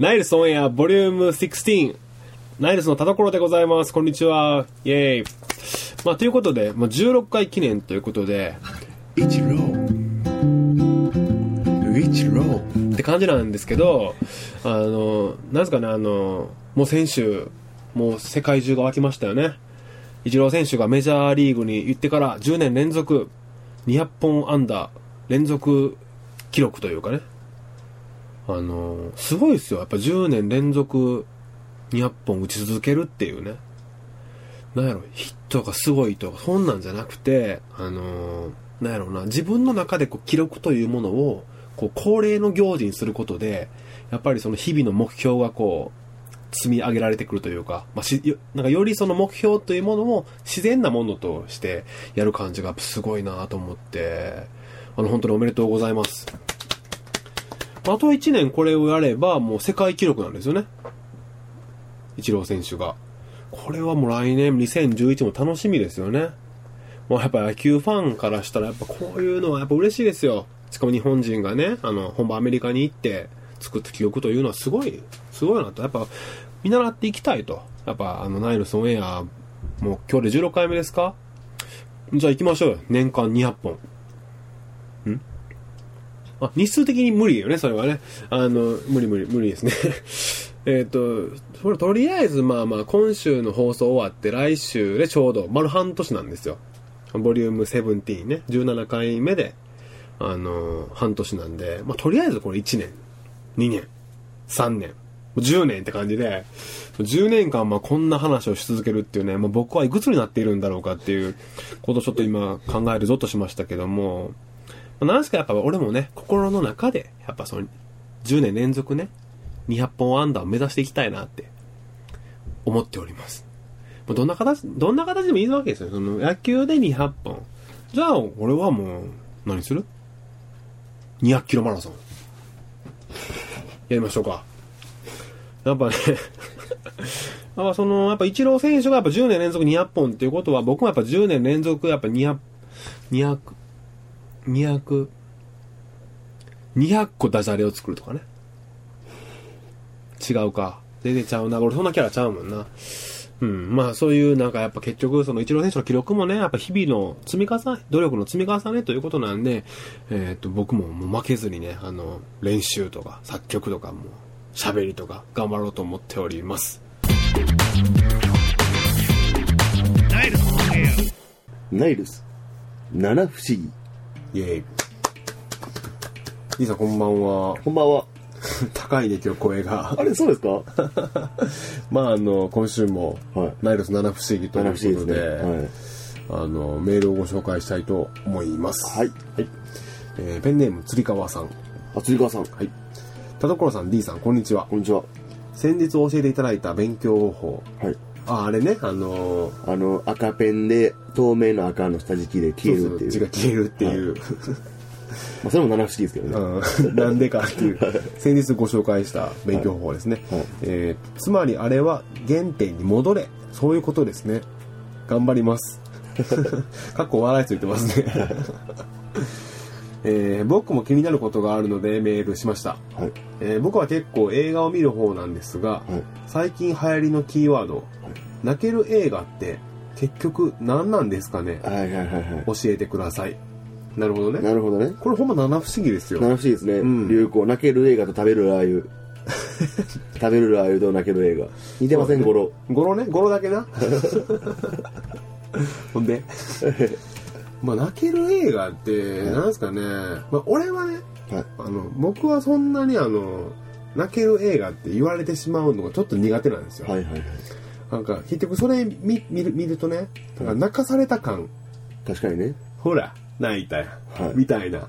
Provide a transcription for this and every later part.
ナイルスオンエアボリューム16ナイルスの田所でございます。こんにちは。イェイ。まあということで、まあ、16回記念ということで。一郎一郎って感じなんですけどあのなんですかねあのもう先週もう世界中が沸きましたよね。イチロー選手がメジャーリーグに行ってから10年連続200本安打連続記録というかね。あの、すごいですよ。やっぱ10年連続200本打ち続けるっていうね。なんやろ、ヒットがすごいとか、そんなんじゃなくて、あの、なんやろな、自分の中でこう記録というものを、こう恒例の行事にすることで、やっぱりその日々の目標がこう、積み上げられてくるというか、まあ、し、なんかよりその目標というものを自然なものとしてやる感じがすごいなと思って、あの、本当におめでとうございます。あと1年これをやればもう世界記録なんですよね。イチロー選手が。これはもう来年2011も楽しみですよね。もうやっぱ野球ファンからしたらやっぱこういうのはやっぱ嬉しいですよ。しかも日本人がね、あの、本場アメリカに行って作った記憶というのはすごい、すごいなと。やっぱ見習っていきたいと。やっぱあのナイルソンエア、もう今日で16回目ですか？じゃあ行きましょうよ。年間200本。あ、日数的に無理よね、それはね。あの、無理無理、無理ですね。えっと、それとりあえずまあまあ今週の放送終わって来週でちょうど丸半年なんですよ。ボリューム17ね、17回目で、あの、半年なんで、まあとりあえずこれ1年、2年、3年、10年って感じで、10年間まあこんな話をし続けるっていうね、まあ、僕はいくつになっているんだろうかっていうことをちょっと今考えるぞとしましたけども、なんすかやっぱ俺もね、心の中で、やっぱその、10年連続ね、200本アンダーを目指していきたいなって思っております。どんな形、どんな形でもいいわけですよ。その野球で200本。じゃあ、俺はもう、何する ?200 キロマラソン。やりましょうか。やっぱね やっぱその、やっぱイチロー選手がやっぱ10年連続200本っていうことは、僕もやっぱ10年連続やっぱ200、200、200、200個ダジャレを作るとかね。違うか。全然ちゃうな。俺そんなキャラちゃうもんな。うん。まあそういうなんかやっぱ結局そのイチロー選手の記録もね、やっぱ日々の積み重ね、努力の積み重ねということなんで、えー、っと僕ももう負けずにね、あの、練習とか作曲とかも喋りとか頑張ろうと思っております。ナイルスナイルス七不思議イェイ。リーさんこんばんは。こんばんは 高いね今日声が。あれそうですか？まああの今週も、はい、ナイルス七不思議ということで、ねはい、あのメールをご紹介したいと思います。はい。はい。えーペンネームつりかわさん。あつりかわさんはい。田所さん D さんこんにちは。こんにちは先日教えていただいた勉強方法。はいあ、あれね、あのーあの赤ペンで透明の赤の下敷きで消えるっていう。字が消えるっていう。まあ、それも七不思議ですけどね、うん。なんでかっていう。先日ご紹介した勉強法ですね、はい。はい。えーつまりあれは原点に戻れ。そういうことですね。頑張ります。かっこ笑いついてますね、えー僕も気になることがあるのでメールしました、はい。えー僕は結構映画を見る方なんですが、はい。最近流行りのキーワード、泣ける映画って結局何なんですかね？はいはいはいは教えてください。なるほどね。いなるほどね。これほんま七不思議ですよ。七不思議ですね、ん。流行泣ける映画と食べるラー油食べるラー油と泣ける映画。似てません語呂語呂ね。語呂だけな？ほんで？まあ泣ける映画ってなんですかね、まあ、俺はねはい。あの僕はそんなにあの泣ける映画って言われてしまうのがちょっと苦手なんですよ、はいはいはいなんか結局それ見見る見るとねなんか泣かされた感。確かにね。ほら泣いたよ、はい。みたいな。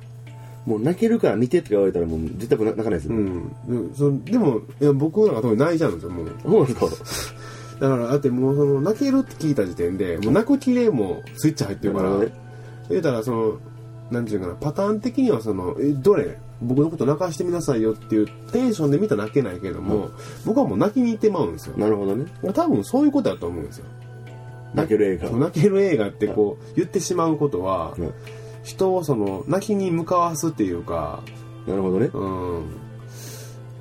もう泣けるから見てって言われたらもう絶対泣かないですよ、うん。でそでもいや僕なんか特に泣いちゃうんですよもう。そうなんですか？だからだってもうその泣けるって聞いた時点でもう泣く気でもうスイッチ入ってるから、なるほどね。言うたらそのなんていうかなパターン的にはそのえどれ僕のこと泣かしてみなさいよっていうテンションで見たら泣けないけども、僕はもう泣きに行ってまうんですよ。なるほどね。多分そういうことだと思うんですよ。泣ける映画。泣ける映画ってこう言ってしまうことは、うん。人をその泣きに向かわすっていうかなるほどね。うん。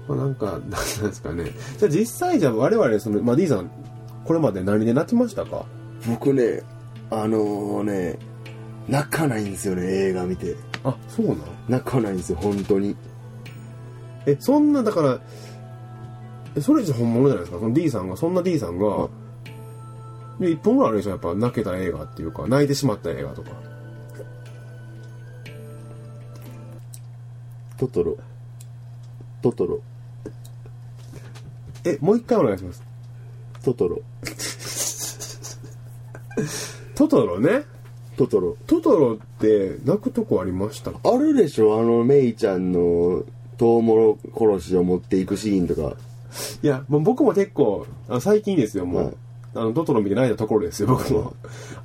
まあなんかなんですかね。じゃあ実際じゃあ我々その、まあ、D さんこれまで何で泣きましたか？僕ね、あのね、泣かないんですよね、映画見て。あそうなん泣かないんですよ、本当に。えそんなだからえそれじゃ本物じゃないですか？その D さんがそんな D さんが、で1本ぐらいあるでしょ？やっぱ泣けた映画っていうか泣いてしまった映画とかトトロ。トトロ。えもう一回お願いしますトトロ。トトロねトトロ。トトロって泣くとこありました？あるでしょあの、メイちゃんのトウモロコロシを持っていくシーンとか。いや、もう僕も結構、あの最近ですよ、もう。はいあの、トトロ見て泣いたところですよ、僕も。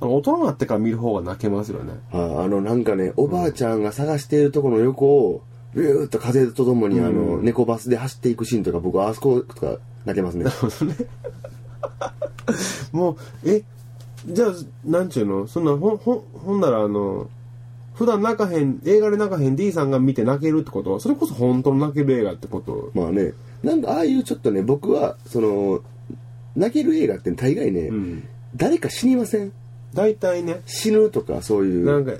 あの、大人になってから見る方が泣けますよね。ああの、なんかね、おばあちゃんが探しているところの横を、ビューッと風とともに、あの、猫バスで走っていくシーンとか、僕はあそことか泣けますね。もう、え、じゃあ、なんちゅうの？そんな、ほん、ほん、ほんならあの、普段泣かへん、映画で泣かへん D さんが見て泣けるってこと？は、それこそ本当の泣ける映画ってこと？まあね、なんかああいうちょっとね、僕は、その、泣ける映画って大概ね、うん。誰か死にません？大体ね、死ぬとか、そういう。なんか、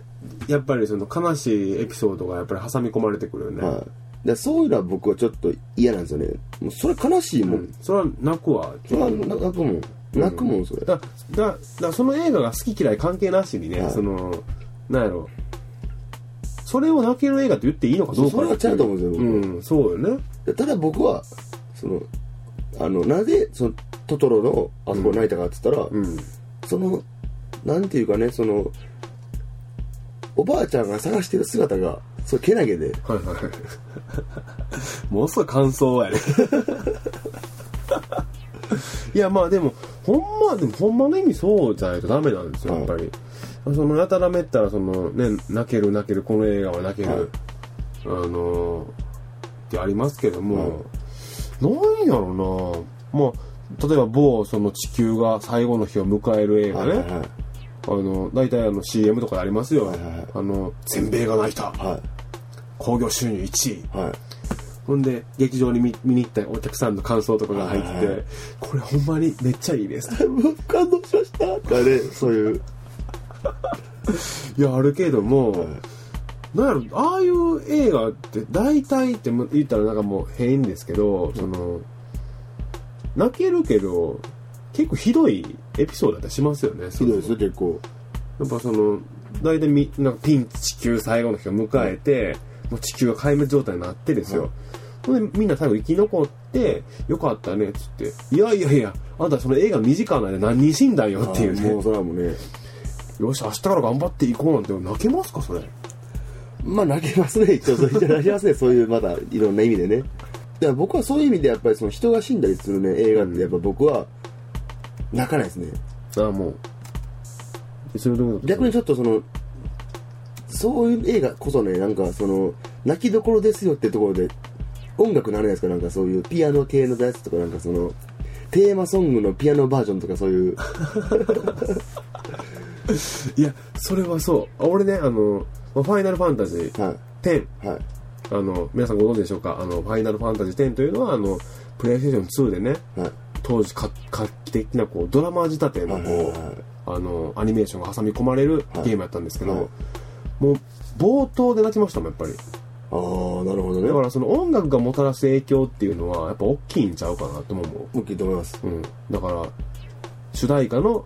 やっぱりその悲しいエピソードがやっぱり挟み込まれてくるよね。はい。でそういうのは僕はちょっと嫌なんですよね。もうそれ悲しいもん。うん。それは泣くわ。それは泣くもん。泣くもん、それ。だだだその映画が好き嫌い関係なしにね、はい。そのなんやろ。それを泣ける映画って言っていいのかどうか。それはちゃうと思うんですよ僕。うんそうよね。でただ僕は、その、あの、なぜ、その、トトロのあそこ泣いたかって言ったら、うん。その、なんていうかね、その、おばあちゃんが探してる姿が、そう、けなげで、はいはい ものすごい感想やね。いやまあでもほんまでもほんまの意味そうじゃないとダメなんですよやっぱり、そのやたらめったらそのね泣ける泣けるこの映画は泣ける、はい。あのーってありますけども、なんやろな。まあ例えば某その地球が最後の日を迎える映画ね、はいはいはい。あの大体あの CM とかでありますよ、はいはいはい。あの全米が泣いた。は興行収入1位。い。はい。ほんで劇場に見見に行ったお客さんの感想とかが入ってて、これほんまにめっちゃいいです。感動しました。とかね、そういう。いやあるけども、はい。なんやろああいう映画って大体っても言ったらなんかもう変ですけど、その泣けるけど結構ひどいエピソードだったりしますよねひどいですよ、結構。やっぱその大体みなんかピン地球最後の日を迎えて、もう地球が壊滅状態になってですよ、はいほんでみんな最後生き残ってよかったねっつっていやいやいやあんたその映画2時間内で何人死んだんよっていうねあもうそれはもうね、よし明日から頑張っていこうなんて泣けますかそれまあ泣けますね、一応。そう泣けますね、そういうまたいろんな意味でね。だから僕はそういう意味でやっぱりその人が死んだりするね、映画ってやっぱ僕は泣かないですね。ああもう逆にちょっとその、そういう映画こそね、なんかその、泣きどころですよってところで、音楽なれないですかなんかそういうピアノ系のやつとかなんかその、テーマソングのピアノバージョンとかそういう、いやそれはそう。あ俺ねあのファイナルファンタジーは10い、はい、あの皆さんご存知でしょうか？あのファイナルファンタジー10というのはあのプレイステーション2でねはい、当時か画期的なこうドラマ仕立てのはい、はいこう、あのアニメーションが挟み込まれるはい。ゲームやったんですけど、はいもう冒頭で泣きましたもんやっぱり。ああ、なるほどね。だからその音楽がもたらす影響っていうのはやっぱ大きいんちゃうかなとも思大きいと思います。う、うん、だから主題歌の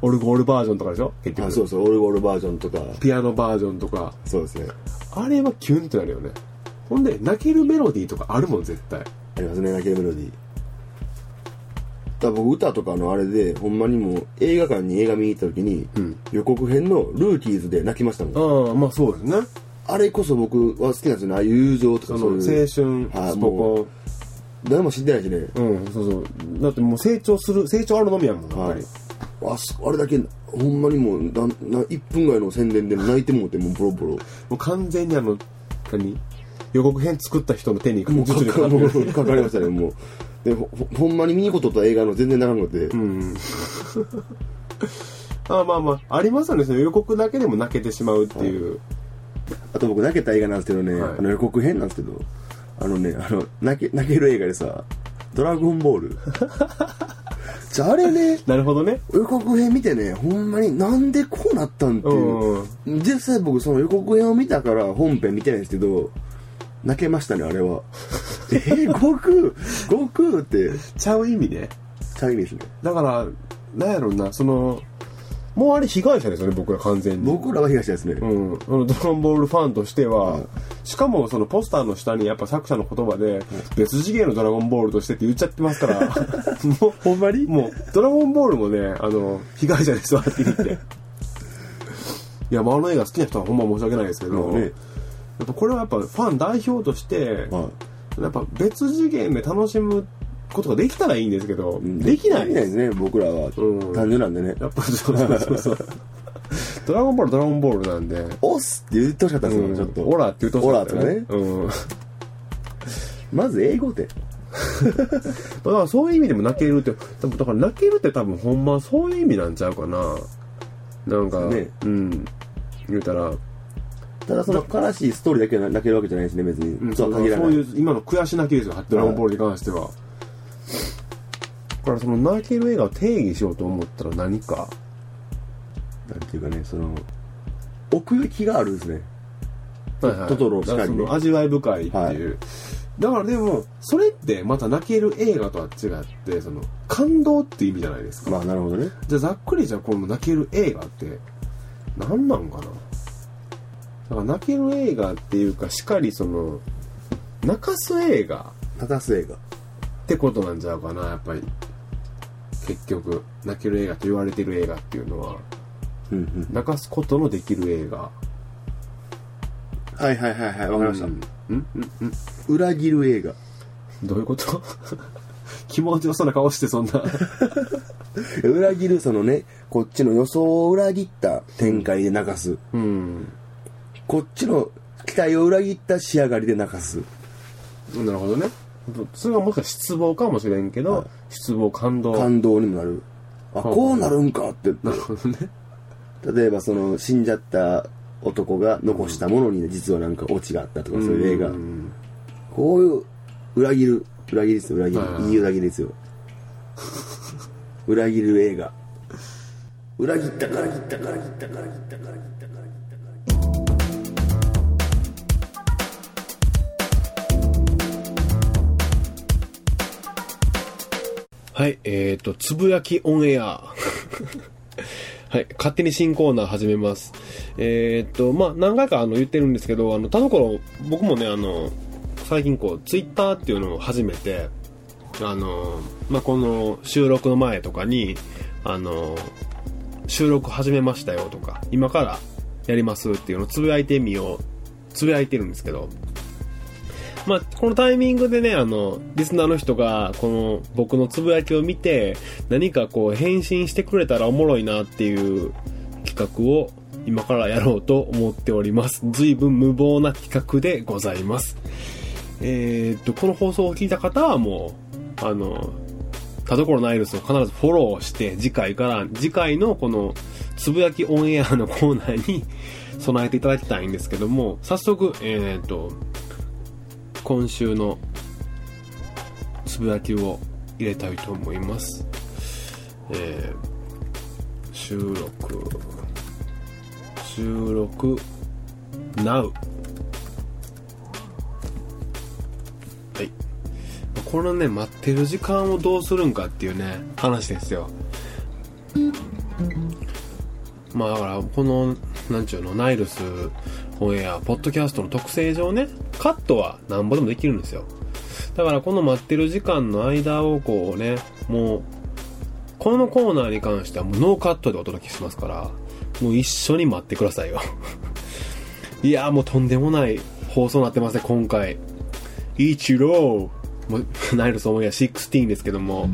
オルゴールバージョンとかでしょ？結局あそうそう、オルゴールバージョンとか、ピアノバージョンとかそうですね。あれはキュンってなるよねほんで泣けるメロディーとかあるもん絶対ありますね、泣けるメロディー。だから僕歌とかのあれで、ほんまにもう映画館に映画見に行った時に、うん予告編のルーキーズで泣きましたもん。ああまあそうですねあれこそ僕は好きなんですよね。ああいう友情とかそういう。春はいスポコン誰も知ってないしね。うんそうそうだってもう成長する成長あるのみやもんやっぱり、はい。あそあれだけ、ほんまにもう、なな1分ぐらいの宣伝で泣いてもうて、もうボロボロ。もう完全にあの何？予告編作った人の手にもうかかもうかかりましたね、もう。でほほほんまに見に行くことと映画の全然なかったので、うん あまあまあ、ありますよね。予告だけでも泣けてしまうっていう。あと僕泣けた映画なんですけどね、はいあの予告編なんですけど、あのね、あの、泣け、泣ける映画でさ、ドラゴンボール。じゃああれね、なるほどね。予告編見てね、ほんまになんでこうなったんっていう。実際僕その予告編を見たから本編見てないんですけど、泣けましたね、あれは。えー、悟空悟空って、ちゃう意味ね。ちゃう意味ですね。だから、なんやろうな、その、もうあれ被害者ですよね、僕ら完全に。僕らは東ですね。うん、あのドラゴンボールファンとしては、しかもそのポスターの下にやっぱ作者の言葉で、別次元のドラゴンボールとしてって言っちゃってますから、もう、ほんまに？もう、ドラゴンボールもね、あの、被害者ですわって言って。いや、まあ、あの映画好きな人はほんま申し訳ないですけど、まあねやっぱこれはやっぱファン代表として、はやっぱ別次元で楽しむことができたらいいんですけど、い。できないですね、僕らは。うん単純なんでね。やっぱそうそうそうそう。ドラゴンボール、ドラゴンボールなんで、オスって言ってほしかったですよ、うんちょっと。オラって言うとオラとかね。うん。まず英語で。だからそういう意味でも泣けるって、多分だから泣けるって多分ほんまそういう意味なんちゃうかな。なんか、ねうん。言うたら、ただその悲しいストーリーだけが泣けるわけじゃないですね、別に。うんそうは限らない。そういう今の悔し泣きですよ、ドラゴンボールに関しては。だからその泣ける映画を定義しようと思ったら何か。なんていうかね、その、奥行きがあるんですね。はいはいトトロしかりね味わい深いっていう。だからでも、それってまた泣ける映画とは違って、その、感動っていう意味じゃないですか。まあ、なるほどね。じゃあざっくりじゃあこの泣ける映画って何なんかなだから泣ける映画っていうかしっかりその泣かす映画立たす映画。ってことなんちゃうかなやっぱり結局泣ける映画と言われてる映画っていうのはうんうん。泣かすことのできる映画はいはいはいはい、わかりました。うんうんうんうん裏切る映画。どういうこと？気持ちよそうな顔してそんな 裏切る、そのね、こっちの予想を裏切った展開で泣かす。うんこっちの期待を裏切った仕上がりで泣かす。なるほどねそれがもしかしたら失望かもしれんけど、はい失望感動。感動にもなる。あ、はいこうなるんかって。なるほどね。例えばその死んじゃった男が残したものに実はなんかオチがあったとかそういう映画。んこういう裏切る裏切りですよ。裏切はいはいるい。い裏切りですよ。裏切る映画。裏切ったから切ったから切ったから切ったから切ったはい、えっ、と、つぶやきオンエア。はい、勝手に新コーナー始めます。えっ、と、まあ、何回かあの言ってるんですけど、あの、田所、僕もね、あの、最近こう、ツイッターっていうのを始めて、あの、まあ、この収録の前とかに、あの、収録始めましたよとか、今からやりますっていうのをつぶやいてみよう、つぶやいてるんですけど、まあ、このタイミングでね、あの、リスナーの人が、この僕のつぶやきを見て、何かこう返信してくれたらおもろいなっていう企画を今からやろうと思っております。随分無謀な企画でございます。えーっと、この放送を聞いた方はもう、あの、田所ナイルスを必ずフォローして、次回から、次回のこの、つぶやきオンエアのコーナーに備えていただきたいんですけども、早速、えーっと、今週のつぶやきを入れたいと思います。えー、収録、収録、Now。はい。このね、待ってる時間をどうするんかっていうね、話ですよ。まあだから、この、なんちゅうの、ナイルスオンエア、ポッドキャストの特性上ね、カットはなんぼでもできるんですよ。だからこの待ってる時間の間をこうね、もう、このコーナーに関してはもうノーカットでお届けしますから、もう一緒に待ってくださいよ。いやーもうとんでもない放送になってますね、今回。一郎もうナイルスオンエア16ですけども。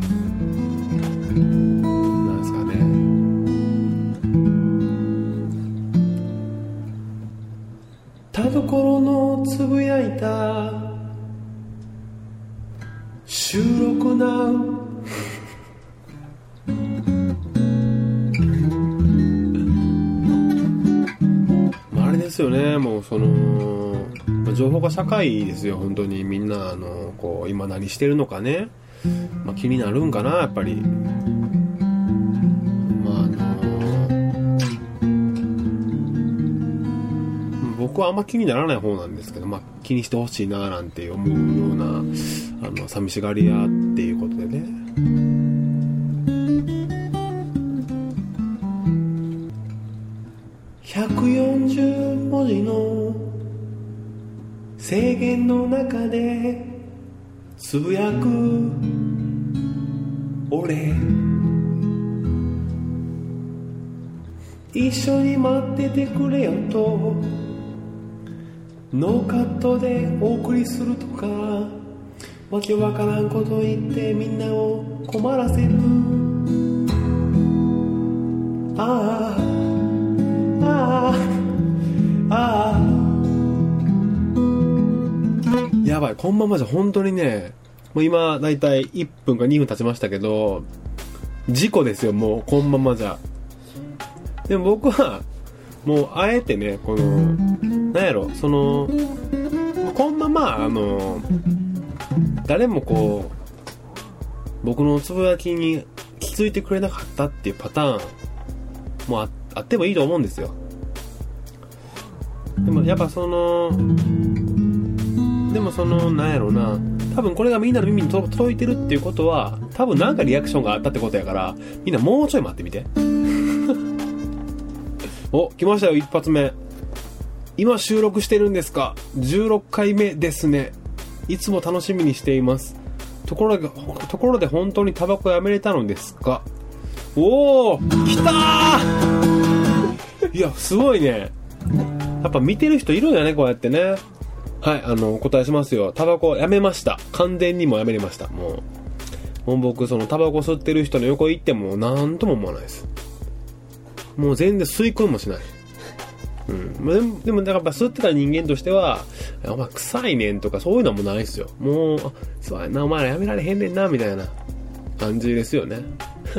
まあ情報化社会ですよ本当に。みんなあのこう今何してるのかね、まあ、気になるんかなやっぱり。まああの僕はあんま気にならない方なんですけど、まあ、気にしてほしいななんて思うようなあの寂しがり屋っていうことでね。制限の中でつぶやく俺。一緒に待っててくれよとノーカットでお送りするとかわけわからんこと言ってみんなを困らせる。ああ。ばいこんままじゃ本当にねもう今だいたい1分か2分経ちましたけど事故ですよもうこんままじゃ。でも僕はもうあえてねこのなんやろそのこんままあの誰もこう僕のつぶやきに気づいてくれなかったっていうパターンもああってもいいと思うんですよ。でもやっぱそのでもそのなんやろな。多分これがみんなの耳に届いてるっていうことは多分なんかリアクションがあったってことやからみんなもうちょい待ってみて。お来ましたよ一発目。今収録してるんですか？16回目ですね。いつも楽しみにしています。ところでところで本当にタバコやめれたのですか？おお来たー！いやすごいね。やっぱ見てる人いるんやねこうやってね。はいあのお答えしますよタバコやめました完全にもやめれましたもうもう僕そのタバコ吸ってる人の横行っても何とも思わないですもう全然吸い込みもしないうん、でも、でも、だからやっぱ吸ってた人間としては、お前臭いねんとかそういうのもないですよ。もう、あそうやな、お前らやめられへんねんな、みたいな感じですよね。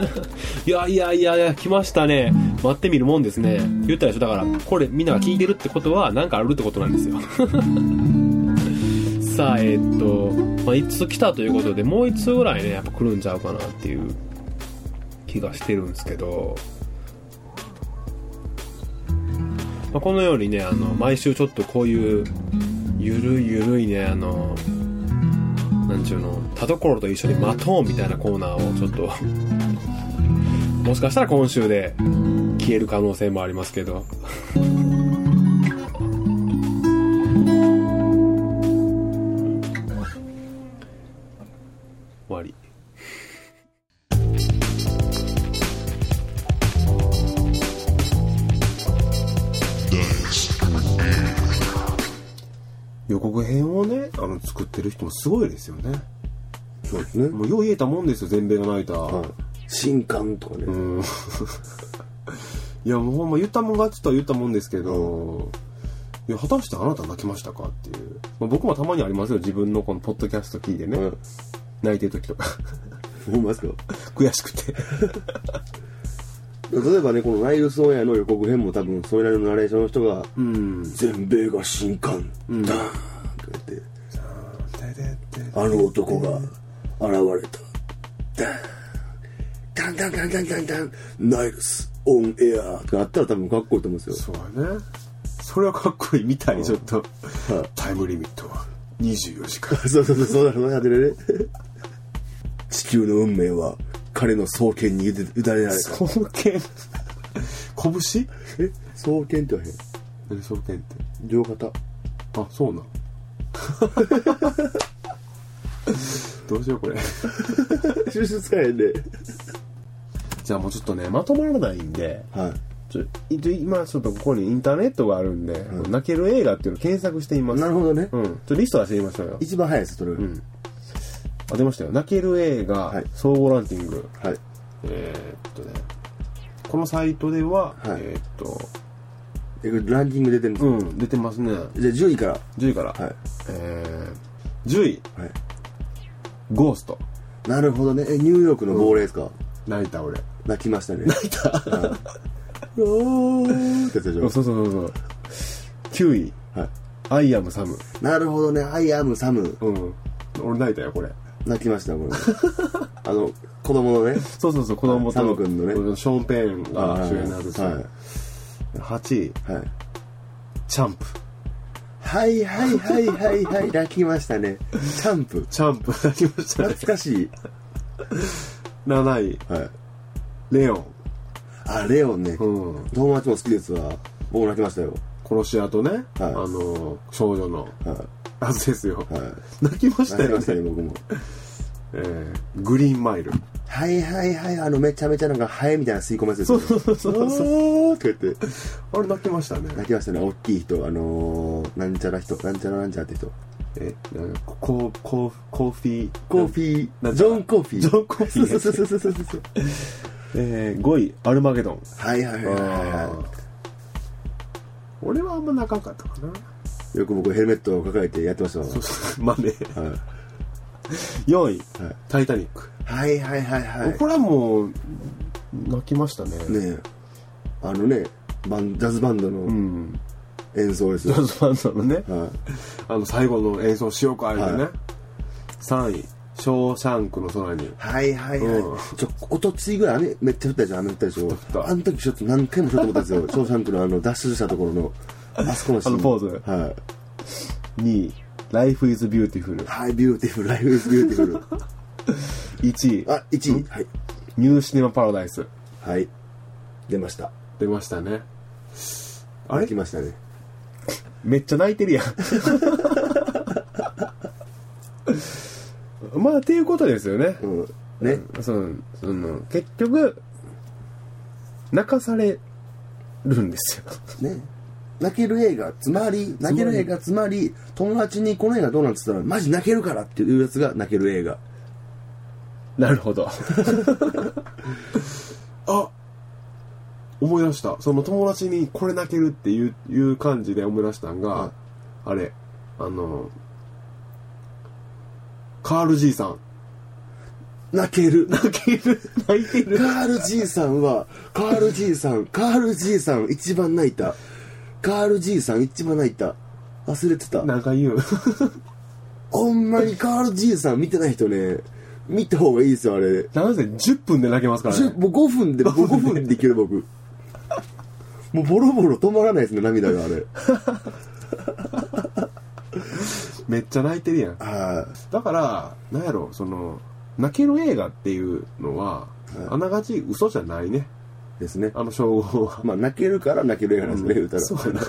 いやいやいやいや、来ましたね。待ってみるもんですね。言ったでしょだから、これみんなが聞いてるってことは、なんかあるってことなんですよ。さ、えっと、まあ、一通来たということで、もう一通ぐらいね、やっぱ来るんちゃうかなっていう気がしてるんですけど、まあ、このようにねあの毎週ちょっとこういうゆるゆるいねあのなんちゅうの田所と一緒に待とうみたいなコーナーをちょっともしかしたら今週で消える可能性もありますけど。すごいですよね。そうですね。もうよう言えたもんですよ全米が泣いた、はい。新刊とかね。うん。いやもうほんま言ったもん勝ちとは言ったもんですけど、いや果たしてあなた泣きましたかっていう、まあ、僕もたまにありますよ自分のこのポッドキャスト聞いてね、うん。泣いてる時とか。思いますか悔しくて。例えばね、このナイルスオンエアの予告編も多分、それなりのナレーションの人が、うん。全米が新刊、ん。ダーンあの男が現れた。ダンダンダンダンダンダンダンナイルスオンエアとかあったら多分かっこいいと思うんですよ。そうだねそれはかっこいいみたいちょっとタイムリミットは24時間そうそうそう、そうなのね、ね。地球の運命は彼の双剣に委ねられた。双剣拳え双剣って言わへん。何双剣って両肩。あそうなん どうしようこれ 収集使えへんで。じゃあもうちょっとねまとまらないんではい。ちょい今ちょっとここにインターネットがあるんで、泣ける映画っていうのを検索してみますなるほどね。うんちょっとリスト出してみましょうよ一番早いです、それ。うんあ出ましたよ泣ける映画、はい総合ランキングはい。えーっとねこのサイトでは、はいえーっとえ、これランキング出てるんですか、うん出てますねじゃあ10位から。10位から、はい。えー、10位はい。ゴーストなるほどね。え、ニューヨークの亡霊ですか、泣いた俺泣きましたね。泣いた？はい。おーってやつでしょ。そうそうそうそう9位はい。 I am Sam なるほどね、 I am Sam。うん俺泣いたよこれ泣きました、これ。あの、子供のね。そうそうそう子供とサム君のねショーン・ペーンが主演なんですよ、はい。8位はい。チャンプはいはいはいはいはい、泣きましたね。チャンプ。チャンプ泣きましたね懐かしい。7位はい。レオンあ、レオンね。うん友達も好きですわ。僕も泣きましたよ。殺し屋とね、はいあの少女のははずですよ、い。はい。泣きましたよ泣きましたね、ね、僕も。えーグリーンマイルはいはいはい、あの、めちゃめちゃなんか、ハエみたいな吸い込むやつです。そうそうそうそうおーって言って。あれ泣きましたね泣きましたね、大きい人。あのー、なんちゃら人、なんちゃらなんちゃらって人。えなんかコーコーコーフィーコーフィー、ジョン・コーフィー。ジョンコーフィーそうそうそうそうそうそう。えー、5位アルマゲドンはいはいはいはいは俺はあんま泣かんかったかない。よく僕ヘルメットを抱えてやってましたわ。まあねはい 4位、はい。タイタニック、はいはいはいはい。これはもう泣きましたね。ねえ。あのねバンジャズバンドうのん。演奏ですよ、ジャズバンドのね。はい。あの最後の演奏しようか言うてね、はい。3位「ショーシャンクの空に。はいはいはい、うん。ちょおとついぐらい雨めっちゃ降ったでしょ雨降ったでしょた。あの時ちょっと何回もちょっと思ったんですよ。ショーシャンクのあの脱出したところのあそこのシーン。あのポーズ。はい」2位「Life is Beautiful」はい Beautiful Life is Beautiful 1位。あ1位はい「ニューシネマ・パラダイス。はい。出ました」出ましたね。あれ？泣きましたね。めっちゃ泣いてるやん。まあっていうことですよね、うん。ね。そのその結局泣かされるんですよ。ね泣ける映画つまり泣ける映画つまり友達にこの映画どうなんつったらマジ泣けるからっていうやつが泣ける映画。なるほど。あ思い出した。その友達にこれ泣けるっていういう感じで思い出したんが、はいあれあのカールじいさん。泣ける。泣ける。泣いてる。カールじいさんは、カールじいさん、カールじいさん一番泣いた。カールじいさん一番泣いた。忘れてた。なんか言うほんまにカールじいさん見てない人ね、見た方がいいですよ、あれ。なんせ10分で泣けますからねもう5分で、もう5分でいける僕。もうボロボロ止まらないですね、涙があれ。めっちゃ泣いてるやんはだからなんやろその泣ける映画っていうのは、はいあながち嘘じゃないねい。ですね。あの称号は、まあ、泣けるから泣ける映画なんですね、言うたら。そうやな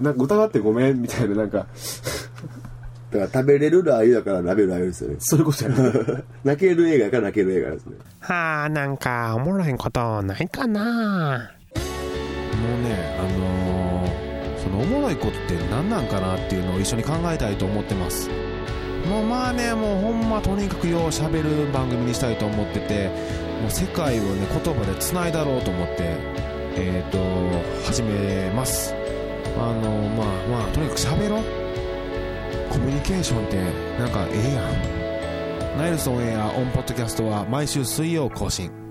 なんか疑ってごめんみたいななんかだから食べれるラー油だから食べるラー油ですよね。そういうことやね 泣ける映画から泣ける映画ですね。はあ、なんか、おもろいことないかなもうねあのーそのおもろいことって何なんかなっていうのを一緒に考えたいと思ってますもうまあねもうほんまとにかくよう喋る番組にしたいと思っててもう世界をね言葉でつないだろうと思ってえっ、と始めます。あのまあまあとにかく喋ろコミュニケーションってなんかええやん。ナイルソンエアオンポッドキャストは毎週水曜更新。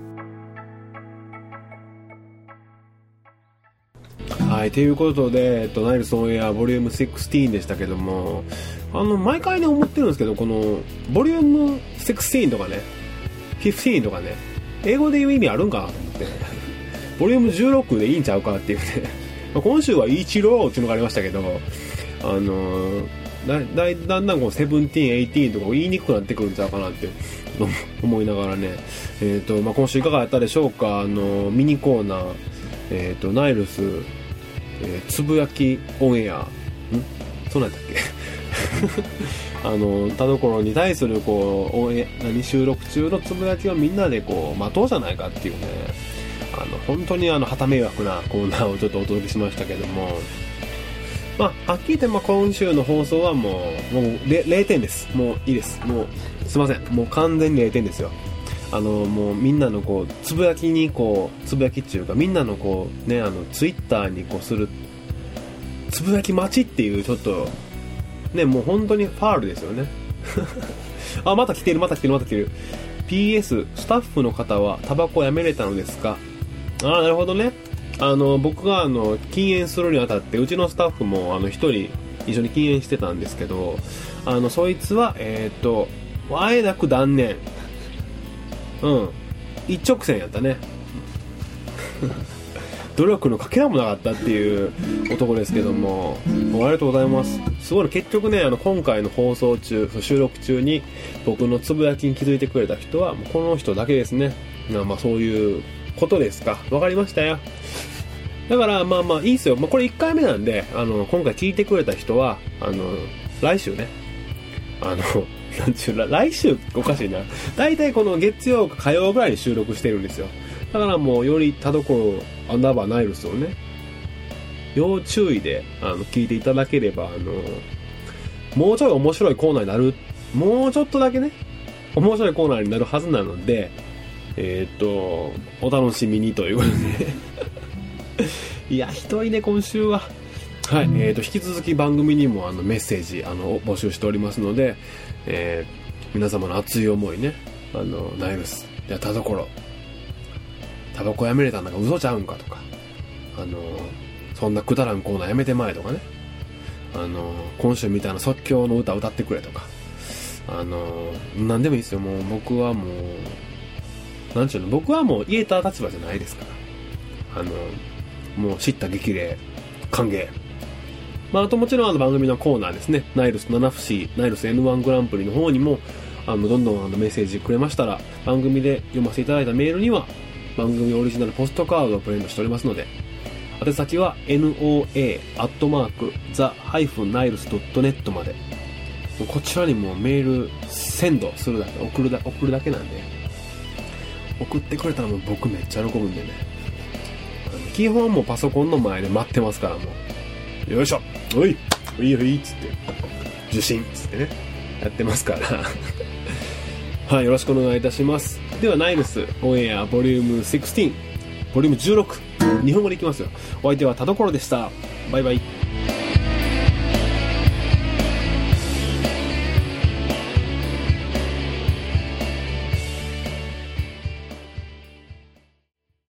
はい、ということで、えっと、ナイルソンエアボリューム16でしたけども、あの、毎回ね、思ってるんですけど、この、ボリューム16とかね、15とかね、英語で言う意味あるんかなと思って、ボリューム16でいいんちゃうかっていうね、今週はイチローっていうのがありましたけど、あのだだだんだんこう17、18とか言いにくくなってくるんちゃうかなって思いながらね、えっ、と、まあ、今週いかがだったでしょうか、あの、ミニコーナー、えっ、と、ナイルス、えーつぶやきオンエア。ん？そうなんだっけ？あの田所に対するこうオンエ何収録中のつぶやきをみんなでこう待とうじゃないかっていうね。あの本当にあの旗迷惑なコーナーをちょっとお届けしましたけども。まあはっきり言ってまあ今週の放送はもうもう0点です。もういいです。もうすいません。もう完全に0点ですよ。あのもうみんなのこうつぶやきにこうつぶやきっていうかみんなのこうねあのツイッターにこうするつぶやき待ちっていうちょっとねもう本当にファールですよね。あまた来てるまた来てるまた来てる。PS スタッフの方はタバコやめれたのですか？ああなるほどね。あの僕があの禁煙するにあたってうちのスタッフもあの一人一緒に禁煙してたんですけどあのそいつはえっ、とあえなく断念。うん。一直線やったね。努力のかけらもなかったっていう男ですけども。もありがとうございます。すごい結局ねあの今回の放送中収録中に僕のつぶやきに気づいてくれた人はもうこの人だけですね。まあそういうことですか。わかりましたよ。だからまあまあいいっすよ、まあ、これ1回目なんであの今回聞いてくれた人はあの来週ね。あのなんちゅう来週おかしいな。大体この月曜か火曜ぐらいに収録してるんですよ。だからもうより田所アンダーバーナイルスをね要注意であの聞いていただければあのもうちょい面白いコーナーになるもうちょっとだけね面白いコーナーになるはずなのでえーっとお楽しみにということで。いやひどいね今週は。はい、えー、と引き続き番組にもあのメッセージあの募集しておりますので、えー皆様の熱い思いねあのナイルスいや田所タバコやめれたんだから嘘ちゃうんかとかあのそんなくだらんコーナーやめてまえとかねあの今週みたいな即興の歌歌ってくれとかあの何でもいいですよ。もう僕はもうなんちゅうの僕はもう言えた立場じゃないですからあのもう知った激励歓迎。まあ、あともちろんあの番組のコーナーですね、ナイルス七不思議、ナイルス N1 グランプリの方にも、あの、どんどんあのメッセージくれましたら、番組で読ませていただいたメールには、番組オリジナルポストカードをプレゼントしておりますので、宛先は noa.the-niles.net まで。こちらにもメール、センドするだけ、送るだ送るだけなんで、送ってくれたらもう僕めっちゃ喜ぶんでね。基本はもうパソコンの前で待ってますから、もう。よいしょ。おい。おいおいっつって。受信っつってね。やってますから。はいよろしくお願いいたします。ではナイルスオンエアボリューム16ボリューム16日本語でいきますよ。お相手は田所でした。バイバイ。